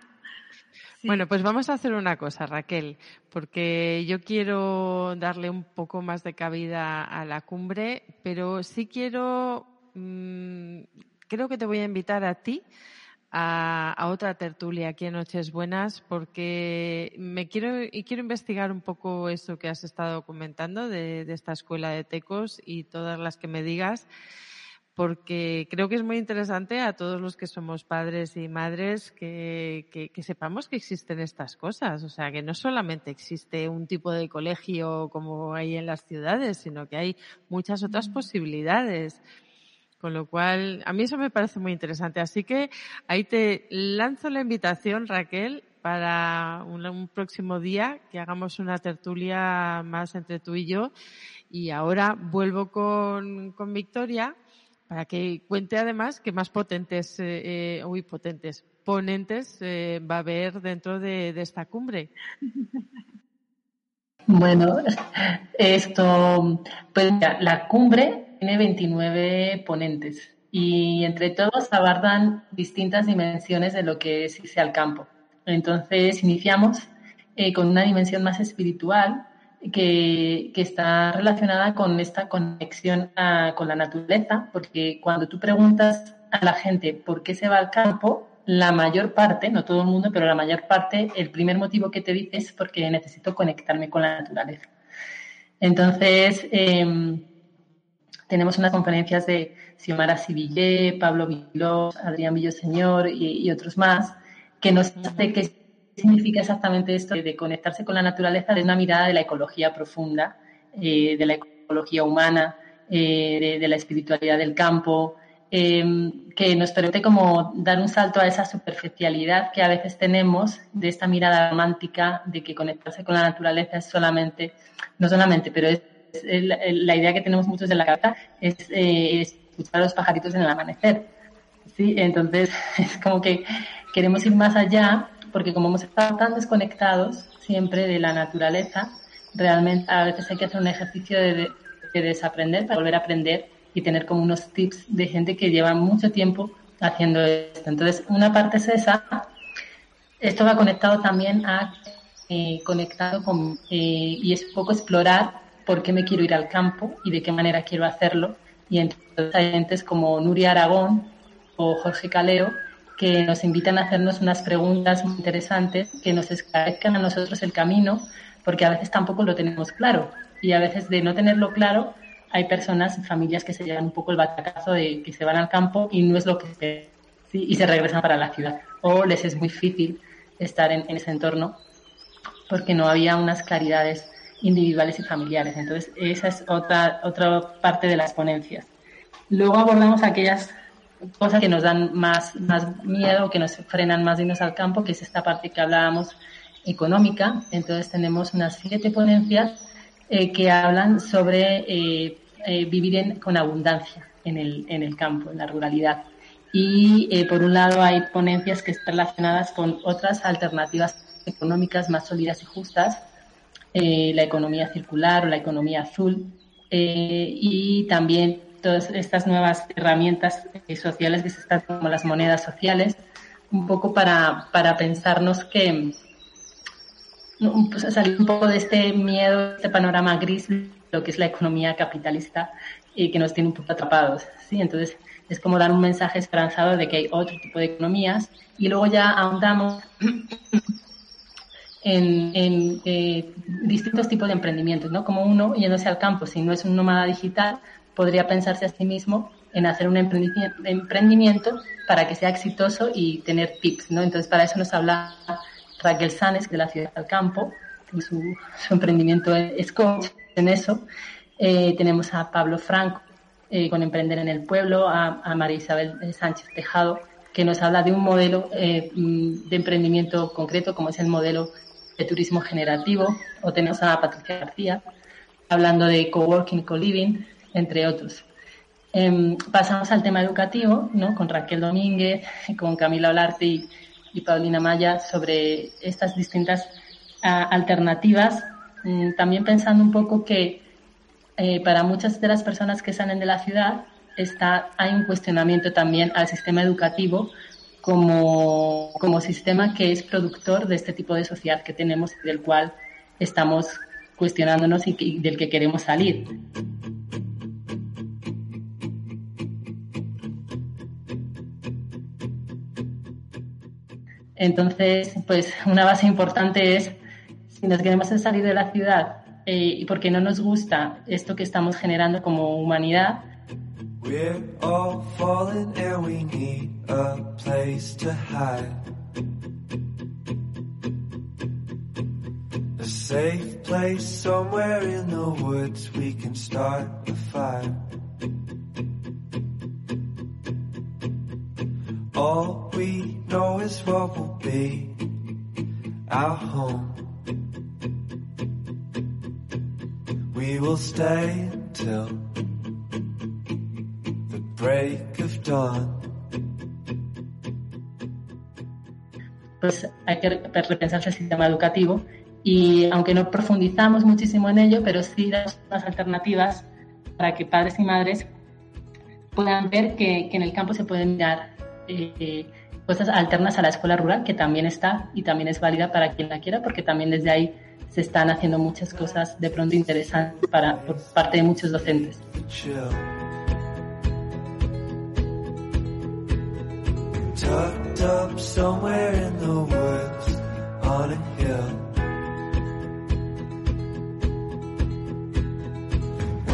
Bueno, pues vamos a hacer una cosa, Raquel, porque yo quiero darle un poco más de cabida a la cumbre, pero sí quiero, mm, creo que te voy a invitar a ti a, otra tertulia aquí en Noches Buenas, porque me quiero y quiero investigar un poco eso que has estado comentando de, de esta escuela de tecos y todas las que me digas porque creo que es muy interesante a todos los que somos padres y madres que, sepamos que existen estas cosas. O sea, que no solamente existe un tipo de colegio como hay en las ciudades, sino que hay muchas otras posibilidades. Con lo cual, a mí eso me parece muy interesante. Así que ahí te lanzo la invitación, Raquel, para un, próximo día que hagamos una tertulia más entre tú y yo. Y ahora vuelvo con, con Victoria para que cuente además que más potentes, eh, eh potentes, ponentes eh, va a haber dentro de, esta cumbre. Bueno, esto, pues la cumbre tiene 29 ponentes y entre todos abardan distintas dimensiones de lo que es irse al campo. Entonces iniciamos eh, con una dimensión más espiritual que, está relacionada con esta conexión con la naturaleza, porque cuando tú preguntas a la gente por qué se va al campo, la mayor parte, no todo el mundo, pero la mayor parte, el primer motivo que te dice es porque necesito conectarme con la naturaleza. Entonces, em, tenemos unas conferencias de Xiomara Sivillé, Pablo Vilós, Adrián Villoseñor y, y otros más, que nos hace que significa exactamente esto de conectarse con la naturaleza desde una mirada de la ecología profunda, eh, de la ecología humana, eh, de, la espiritualidad del campo, em, que nos permite como dar un salto a esa superficialidad que a veces tenemos de esta mirada romántica de que conectarse con la naturaleza es solamente, no solamente, pero es, la, idea que tenemos muchos de la cabeza es, eh, escuchar a los pajaritos en el amanecer. ¿sí? Entonces, es como que queremos ir más allá porque como hemos estado tan desconectados siempre de la naturaleza, realmente a veces hay que hacer un ejercicio de, desaprender para volver a aprender y tener como unos tips de gente que lleva mucho tiempo haciendo esto. Entonces, una parte es esa. Esto va conectado también a eh, conectado con eh, y es un poco explorar por qué me quiero ir al campo y de qué manera quiero hacerlo. Y entonces hay gentes como Nuria Aragón o Jorge Caleo que nos invitan a hacernos unas preguntas muy interesantes que nos esclarezcan a nosotros el camino, porque a veces tampoco lo tenemos claro. Y a veces de no tenerlo claro, hay personas, familias que se llevan un poco el batacazo de que se van al campo y no es lo que ¿sí? y se regresan para la ciudad. O les es muy difícil estar en, ese entorno porque no había unas claridades individuales y familiares. Entonces, esa es otra, otra parte de las ponencias. Luego abordamos aquellas cosas que nos dan más, más miedo, que nos frenan más irnos al campo, que es esta parte que hablábamos económica. Entonces tenemos unas siete ponencias eh, que hablan sobre eh, eh, vivir con abundancia en el, en el campo, en la ruralidad. Y por un lado hay ponencias que están relacionadas con otras alternativas económicas más sólidas y justas, la economía circular o la economía azul, y también todas estas nuevas herramientas eh, sociales que se están como las monedas sociales, un poco para, para pensarnos que pues, salir un poco de este miedo, este panorama gris, lo que es la economía capitalista y que nos tiene un poco atrapados. ¿sí? Entonces, es como dar un mensaje esperanzado de que hay otro tipo de economías y luego ya ahondamos en, en eh, distintos tipos de emprendimientos, ¿no? Como uno yéndose al campo, si no es un nómada digital, podría pensarse a sí mismo en hacer un emprendimiento para que sea exitoso y tener tips, ¿no? Entonces, para eso nos habla Raquel Sanes, de la Ciudad del Campo, su, emprendimiento es coach en eso. Eh, tenemos a Pablo Franco eh, con Emprender en el Pueblo, a, María Isabel Sánchez Tejado, que nos habla de un modelo eh, mm, de emprendimiento concreto, como es el modelo de turismo generativo, o tenemos a Patricia García, hablando de coworking, co-living, entre otros. Em, pasamos al tema educativo, ¿no? con Raquel Domínguez, con Camila Olarte y, Paulina Maya, sobre estas distintas ah, alternativas, mm, también pensando un poco que eh, para muchas de las personas que salen de la ciudad está, hay un cuestionamiento también al sistema educativo como, como sistema que es productor de este tipo de sociedad que tenemos y del cual estamos cuestionándonos y, del que queremos salir. Entonces, pues una base importante es, si nos queremos salir de la ciudad eh, y porque no nos gusta esto que estamos generando como humanidad, We're all falling and we need a place to hide. A safe place somewhere in the woods we can start a fire. All we know is what will be our home. We will stay till Pues hay que repensarse el sistema educativo y aunque no profundizamos muchísimo en ello, pero sí damos unas alternativas para que padres y madres puedan ver que, en el campo se pueden mirar eh, cosas alternas a la escuela rural, que también está y también es válida para quien la quiera, porque también desde ahí se están haciendo muchas cosas de pronto interesantes para, por parte de muchos docentes.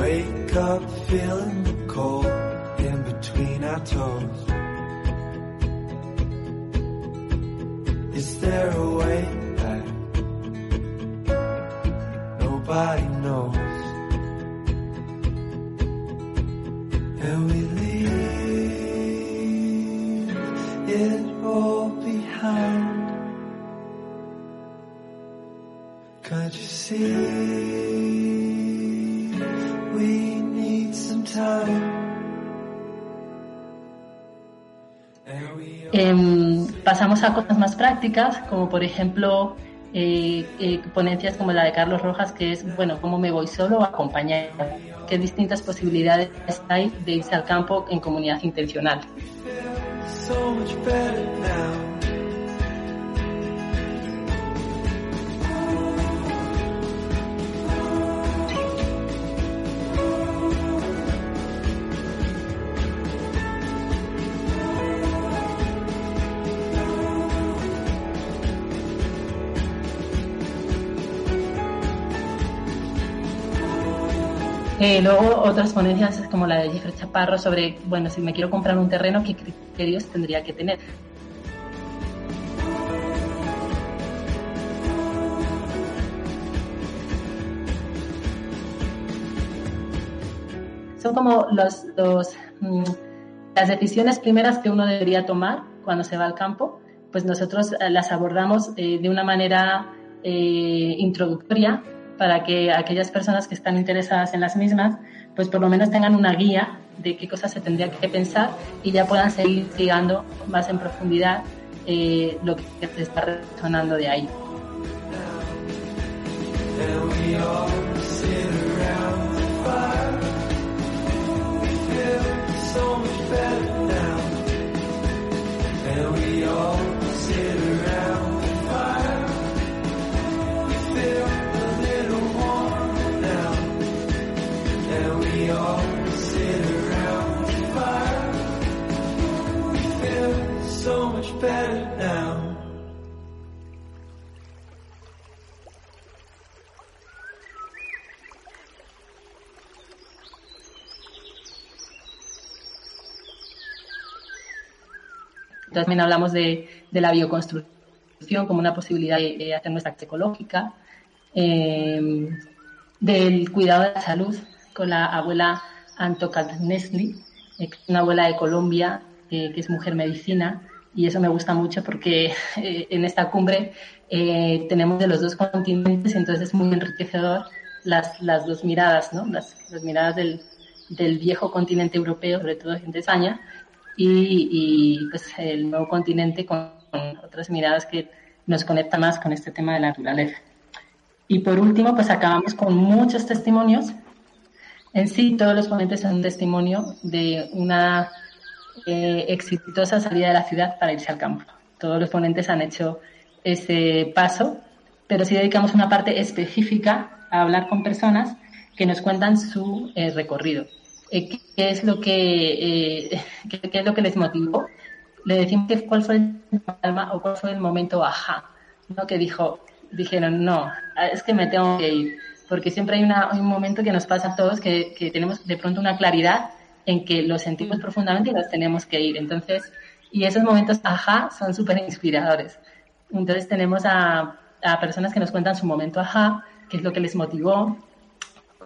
Wake up feeling cold in between our toes. there a way back? Nobody knows. And we leave it all behind. Can't you see? We need some time. And we pasamos a cosas más prácticas, como por ejemplo eh, eh, ponencias como la de Carlos Rojas, que es, bueno, cómo me voy solo o acompañado, qué distintas posibilidades hay de irse al campo en comunidad intencional. Eh, luego otras ponencias como la de Jeffrey Chaparro sobre, bueno, si me quiero comprar un terreno, ¿qué criterios tendría que tener? Son como los, mm, las decisiones primeras que uno debería tomar cuando se va al campo, pues nosotros eh, las abordamos eh, de una manera introductoria para que aquellas personas que están interesadas en las mismas, pues por lo menos tengan una guía de qué cosas se tendría que pensar y ya puedan seguir investigando más en profundidad eh, lo que se está resonando de ahí. También hablamos de, la bioconstrucción como una posibilidad de, hacer nuestra ecológica. eh, del cuidado de la salud con la abuela Anto Nesli, una abuela de Colombia que es mujer medicina y eso me gusta mucho porque en esta cumbre tenemos de los dos continentes, entonces es muy enriquecedor las, las dos miradas, ¿no? las, las miradas del, del viejo continente europeo, sobre todo de España, y, y pues el nuevo continente con, otras miradas que nos conecta más con este tema de la naturaleza. Y por último, pues acabamos con muchos testimonios. En sí, todos los ponentes son un testimonio de una eh, exitosa salida de la ciudad para irse al campo. Todos los ponentes han hecho ese paso, pero sí dedicamos una parte específica a hablar con personas que nos cuentan su eh, recorrido. Eh, ¿Qué es lo que qué, es lo que les motivó? Le decimos que cuál fue el o cuál fue el momento ajá, ¿no? Que dijo, dijeron, no, es que me tengo que ir. Porque siempre hay, una, un momento que nos pasa a todos que, que tenemos de pronto una claridad en que lo sentimos profundamente y nos tenemos que ir. Entonces, y esos momentos ajá son súper inspiradores. Entonces tenemos a, a personas que nos cuentan su momento ajá, qué es lo que les motivó,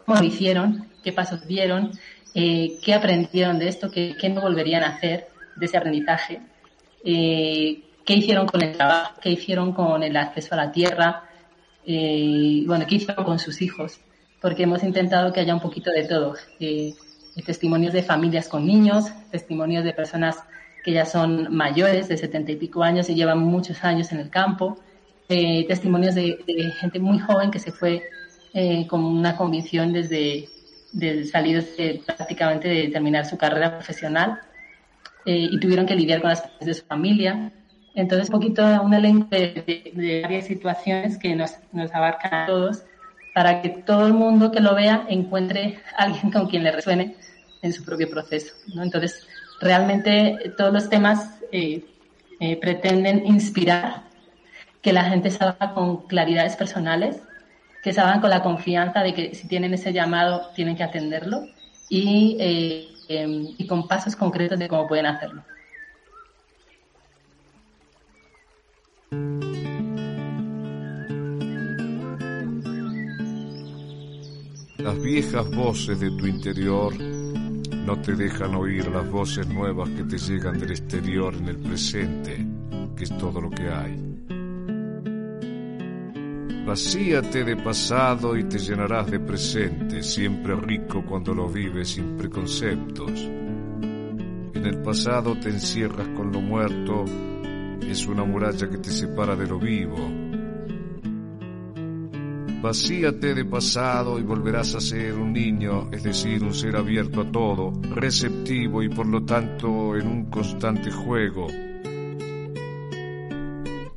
cómo lo hicieron, qué pasos dieron, eh, qué aprendieron de esto, qué, no volverían a hacer de ese aprendizaje, eh, qué hicieron con el trabajo, qué hicieron con el acceso a la tierra, eh, bueno, qué hicieron con sus hijos, porque hemos intentado que haya un poquito de todo. Testimonios de familias con niños, testimonios de personas que ya son mayores, de setenta y pico años y llevan muchos años en el campo, testimonios de, gente muy joven que se fue eh, con una convicción desde de salir prácticamente de terminar su carrera profesional eh, y tuvieron que lidiar con las de su familia. Entonces, un poquito un elenco de, varias situaciones que nos, nos abarcan a todos para que todo el mundo que lo vea encuentre alguien con quien le resuene en su propio proceso. ¿no? Entonces, realmente todos los temas eh, eh, pretenden inspirar que la gente salga con claridades personales que salgan con la confianza de que si tienen ese llamado tienen que atenderlo y, eh, em, y con pasos concretos de cómo pueden hacerlo. Las viejas voces de tu interior no te dejan oír las voces nuevas que te llegan del exterior en el presente, que es todo lo que hay. Vacíate de pasado y te llenarás de presente, siempre rico cuando lo vives sin preconceptos. En el pasado te encierras con lo muerto, es una muralla que te separa de lo vivo. Vacíate de pasado y volverás a ser un niño, es decir, un ser abierto a todo, receptivo y por lo tanto en un constante juego.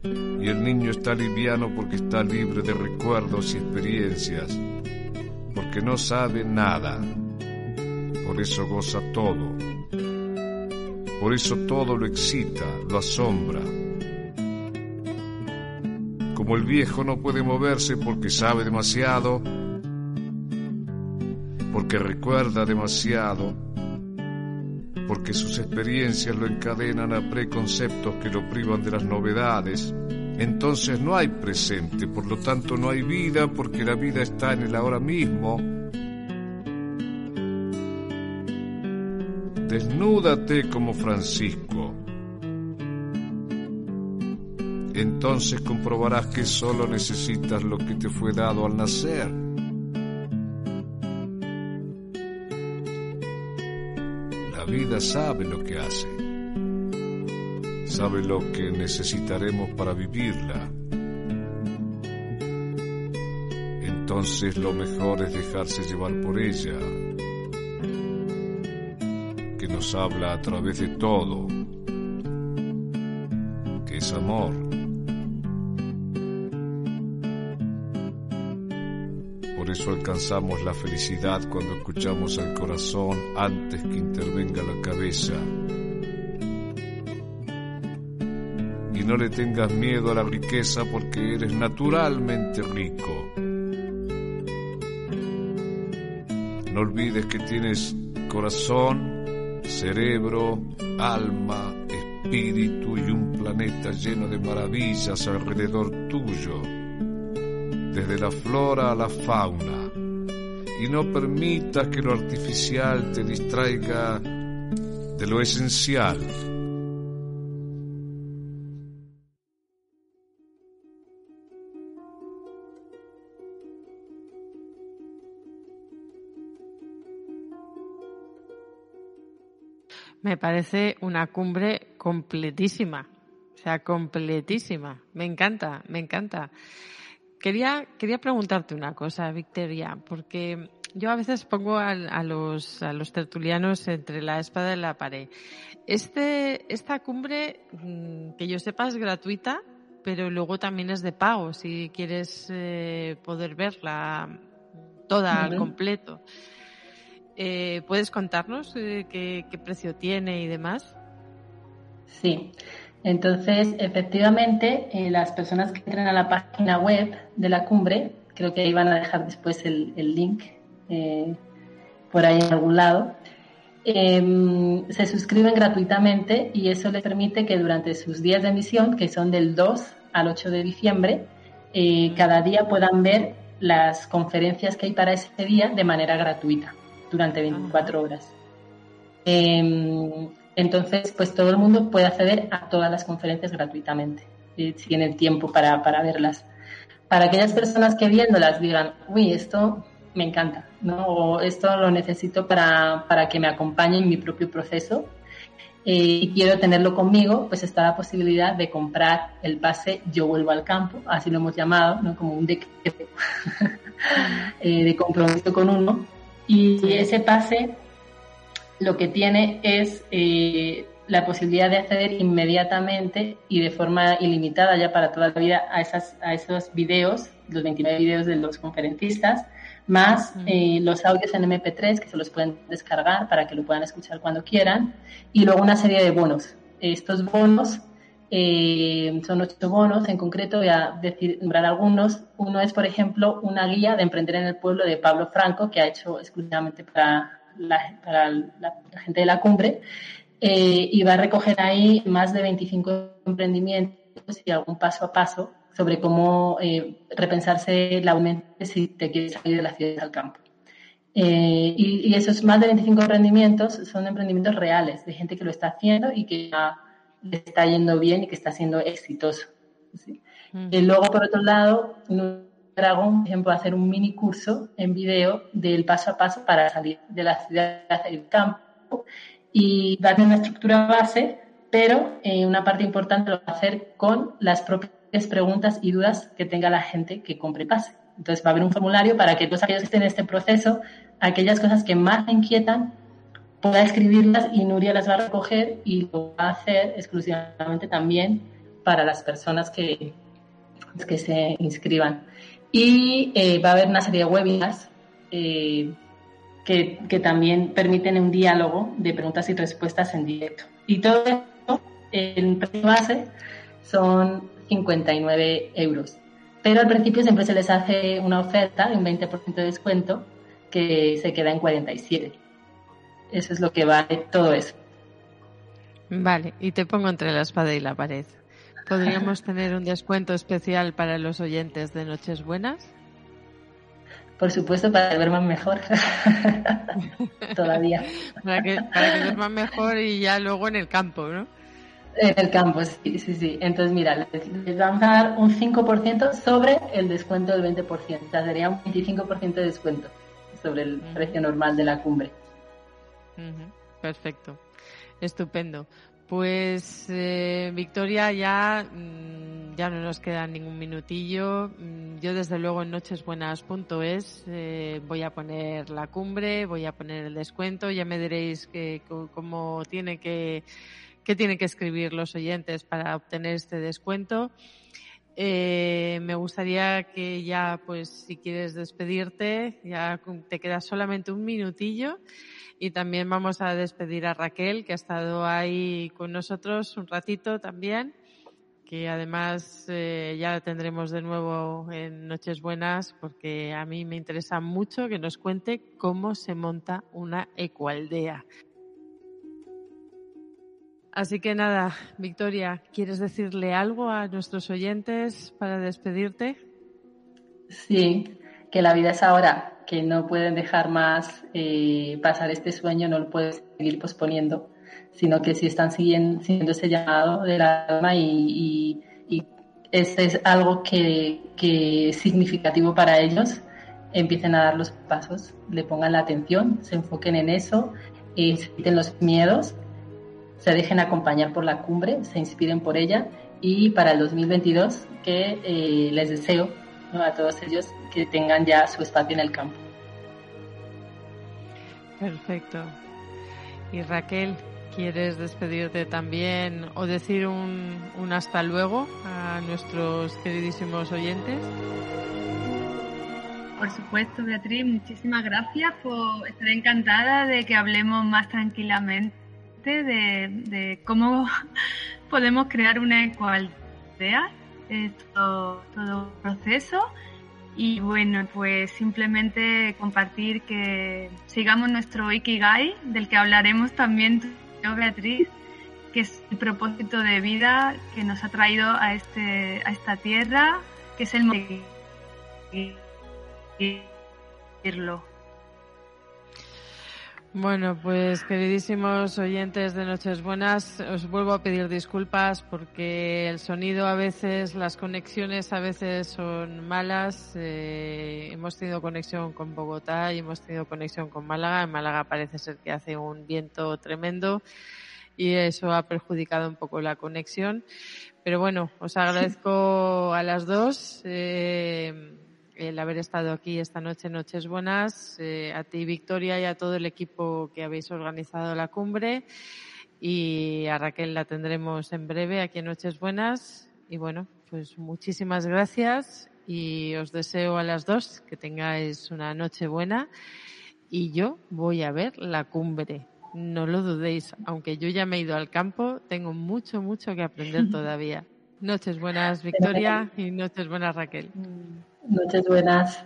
Y el niño está liviano porque está libre de recuerdos y experiencias, porque no sabe nada, por eso goza todo, por eso todo lo excita, lo asombra. Como el viejo no puede moverse porque sabe demasiado, porque recuerda demasiado, porque sus experiencias lo encadenan a preconceptos que lo privan de las novedades, entonces no hay presente, por lo tanto no hay vida porque la vida está en el ahora mismo. Desnúdate como Francisco. Entonces comprobarás que solo necesitas lo que te fue dado al nacer. La vida sabe lo que hace sabe lo que necesitaremos para vivirla. Entonces lo mejor es dejarse llevar por ella, que nos habla a través de todo, que es amor. Alcanzamos la felicidad cuando escuchamos al corazón antes que intervenga la cabeza. y no le tengas miedo a la riqueza porque eres naturalmente rico. No olvides que tienes corazón, cerebro, alma, espíritu y un planeta lleno de maravillas alrededor tuyo. Desde la flora a la fauna, y no permitas que lo artificial te distraiga de lo esencial. Me parece una cumbre completísima. O sea, completísima. Me encanta, me encanta. Quería, quería preguntarte una cosa, Victoria, porque yo a veces pongo a, los, a los tertulianos entre la espada y la pared. Este, esta cumbre, mm, que yo sepa, es gratuita, pero luego también es de pago si quieres eh, poder verla toda al completo. Eh, ¿Puedes contarnos eh, qué, precio tiene y demás? Sí, entonces efectivamente eh, las personas que entren a la página web de la cumbre, creo que ahí van a dejar después el, link por ahí en algún lado, em, se suscriben gratuitamente y eso les permite que durante sus días de emisión, que son del 2 al 8 de diciembre, cada día puedan ver las conferencias que hay para ese día de manera gratuita durante 24 horas. Em, entonces, pues todo el mundo puede acceder a todas las conferencias gratuitamente, si tiene tiempo para, para verlas. Para aquellas personas que viéndolas digan, uy, esto me encanta, ¿no? O esto lo necesito para, para que me acompañe en mi propio proceso eh, y quiero tenerlo conmigo, pues está la posibilidad de comprar el pase Yo vuelvo al campo, así lo hemos llamado, ¿no? Como un decreto eh, de compromiso con uno, y ese pase lo que tiene es eh, la posibilidad de acceder inmediatamente y de forma ilimitada ya para toda la vida a, esas, a esos videos, los 29 videos de los conferencistas, más eh, los audios en MP3 que se los pueden descargar para que lo puedan escuchar cuando quieran, y luego una serie de bonos. Estos bonos eh, son ocho bonos, en concreto voy a decir, nombrar algunos. Uno es, por ejemplo, una guía de emprender en el pueblo de Pablo Franco, que ha hecho exclusivamente para la, para la, gente de la cumbre, eh, y va a recoger ahí más de 25 emprendimientos y algún paso a paso sobre cómo eh, repensarse la mente si te quieres salir de la ciudad al campo. y, y, esos más de 25 emprendimientos son emprendimientos reales, de gente que lo está haciendo y que ha le está yendo bien y que está siendo exitoso. Y luego, por otro lado, Dragón, por ejemplo, hacer un mini curso en video del paso a paso para salir de la ciudad del campo y va a tener una estructura base, pero eh, una parte importante lo va a hacer con las propias preguntas y dudas que tenga la gente que compre pase. Entonces va a haber un formulario para que todos aquellos que estén en este proceso, aquellas cosas que más inquietan, pueda escribirlas y Nuria las va a recoger y lo va a hacer exclusivamente también para las personas que, que se inscriban. Y eh, va a haber una serie de webinars eh, que, que, también permiten un diálogo de preguntas y respuestas en directo. Y todo esto, el precio base son 59 euros. Pero al principio siempre se les hace una oferta de un 20% de descuento que se queda en 47. Eso es lo que vale todo eso. Vale, y te pongo entre la espada y la pared. ¿Podríamos tener un descuento especial para los oyentes de Noches Buenas? Por supuesto, para que duerman mejor. Todavía. Para que, para que duerman mejor y ya luego en el campo, ¿no? En el campo, sí, sí, sí. Entonces, mira, les, vamos a dar un 5% sobre el descuento del 20%. O sea, sería un 25% de descuento sobre el precio normal de la cumbre. Perfecto. Estupendo. Pues eh, Victoria, ya, mm, ya no nos queda ningún minutillo. Mm, yo desde luego en nochesbuenas.es eh, voy a poner la cumbre, voy a poner el descuento. Ya me diréis que, cómo tiene que, qué tienen que escribir los oyentes para obtener este descuento. Eh, me gustaría que ya, pues, si quieres despedirte, ya te queda solamente un minutillo. Y también vamos a despedir a Raquel, que ha estado ahí con nosotros un ratito también, que además eh, ya la tendremos de nuevo en Noches Buenas, porque a mí me interesa mucho que nos cuente cómo se monta una ecualdea. Así que nada, Victoria, ¿quieres decirle algo a nuestros oyentes para despedirte? Sí, que la vida es ahora, que no pueden dejar más eh, pasar este sueño, no lo pueden seguir posponiendo, sino que si están siguiendo, ese llamado del alma y, y, este es algo que, es significativo para ellos, empiecen a dar los pasos, le pongan la atención, se enfoquen en eso, eh, se los miedos, se dejen acompañar por la cumbre, se inspiren por ella. Y para el 2022 que eh, les deseo a todos ellos que tengan ya su espacio en el campo. Perfecto. Y Raquel, ¿quieres despedirte también o decir un, un hasta luego a nuestros queridísimos oyentes? Por supuesto, Beatriz, muchísimas gracias por estar encantada de que hablemos más tranquilamente de, cómo podemos crear una ecualdea, todo, todo proceso. Y bueno, pues simplemente compartir que sigamos nuestro Ikigai, del que hablaremos también yo, Beatriz, que es el propósito de vida que nos ha traído a, este, a esta tierra, que es el bueno, pues queridísimos oyentes de Noches Buenas, os vuelvo a pedir disculpas porque el sonido a veces, las conexiones a veces son malas. Eh, hemos tenido conexión con Bogotá y hemos tenido conexión con Málaga. En Málaga parece ser que hace un viento tremendo y eso ha perjudicado un poco la conexión. Pero bueno, os agradezco a las dos. Eh, el haber estado aquí esta noche, Noches Buenas, eh, a ti Victoria y a todo el equipo que habéis organizado la cumbre y a Raquel la tendremos en breve aquí en Noches Buenas y bueno, pues muchísimas gracias y os deseo a las dos que tengáis una noche buena y yo voy a ver la cumbre. No lo dudéis, aunque yo ya me he ido al campo, tengo mucho, mucho que aprender todavía. Noches buenas, Victoria, y noches buenas, Raquel. Noches buenas.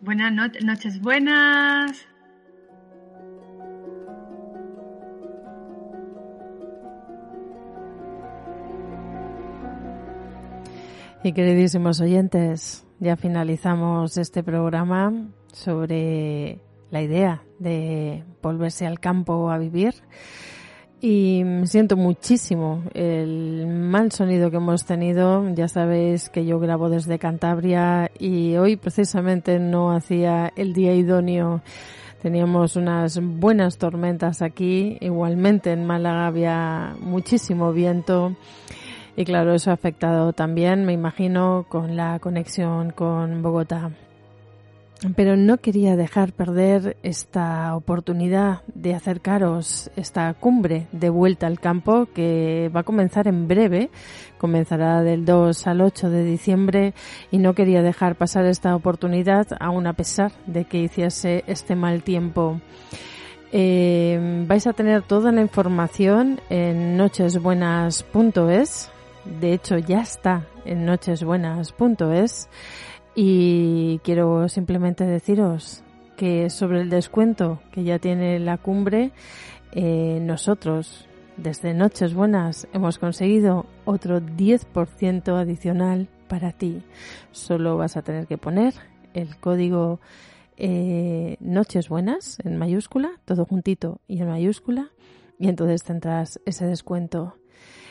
Buenas noches buenas. Y queridísimos oyentes, ya finalizamos este programa sobre la idea de volverse al campo a vivir y siento muchísimo el mal sonido que hemos tenido. Ya sabéis que yo grabo desde Cantabria y hoy precisamente no hacía el día idóneo. Teníamos unas buenas tormentas aquí. Igualmente en Málaga había muchísimo viento. Y claro, eso ha afectado también, me imagino, con la conexión con Bogotá pero no quería dejar perder esta oportunidad de acercaros esta cumbre de vuelta al campo que va a comenzar en breve, comenzará del 2 al 8 de diciembre y no quería dejar pasar esta oportunidad aún a pesar de que hiciese este mal tiempo. Eh, vais a tener toda la información en nochesbuenas.es, de hecho ya está en nochesbuenas.es y quiero simplemente deciros que sobre el descuento que ya tiene la cumbre, eh, nosotros desde Noches Buenas hemos conseguido otro 10% adicional para ti. Solo vas a tener que poner el código eh, Noches Buenas en mayúscula, todo juntito y en mayúscula, y entonces tendrás ese descuento.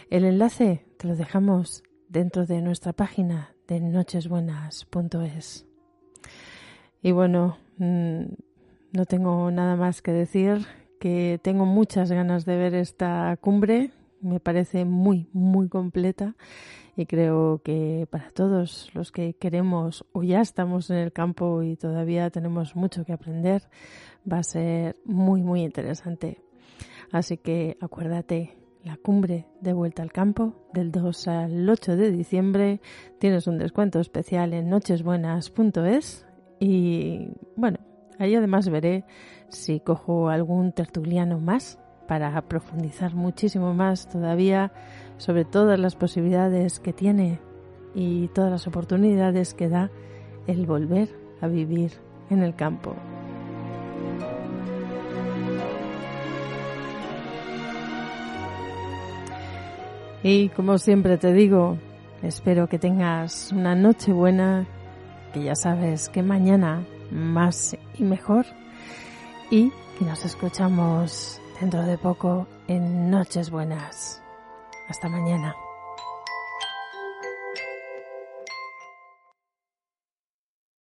El enlace te lo dejamos dentro de nuestra página de nochesbuenas.es. Y bueno, mm, no tengo nada más que decir, que tengo muchas ganas de ver esta cumbre, me parece muy, muy completa y creo que para todos los que queremos o ya estamos en el campo y todavía tenemos mucho que aprender, va a ser muy, muy interesante. Así que acuérdate, la cumbre de vuelta al campo del 2 al 8 de diciembre. Tienes un descuento especial en nochesbuenas.es y bueno, ahí además veré si cojo algún tertuliano más para profundizar muchísimo más todavía sobre todas las posibilidades que tiene y todas las oportunidades que da el volver a vivir en el campo. Y como siempre te digo, espero que tengas una noche buena, que ya sabes que mañana más y mejor y que nos escuchamos dentro de poco en Noches Buenas. Hasta mañana.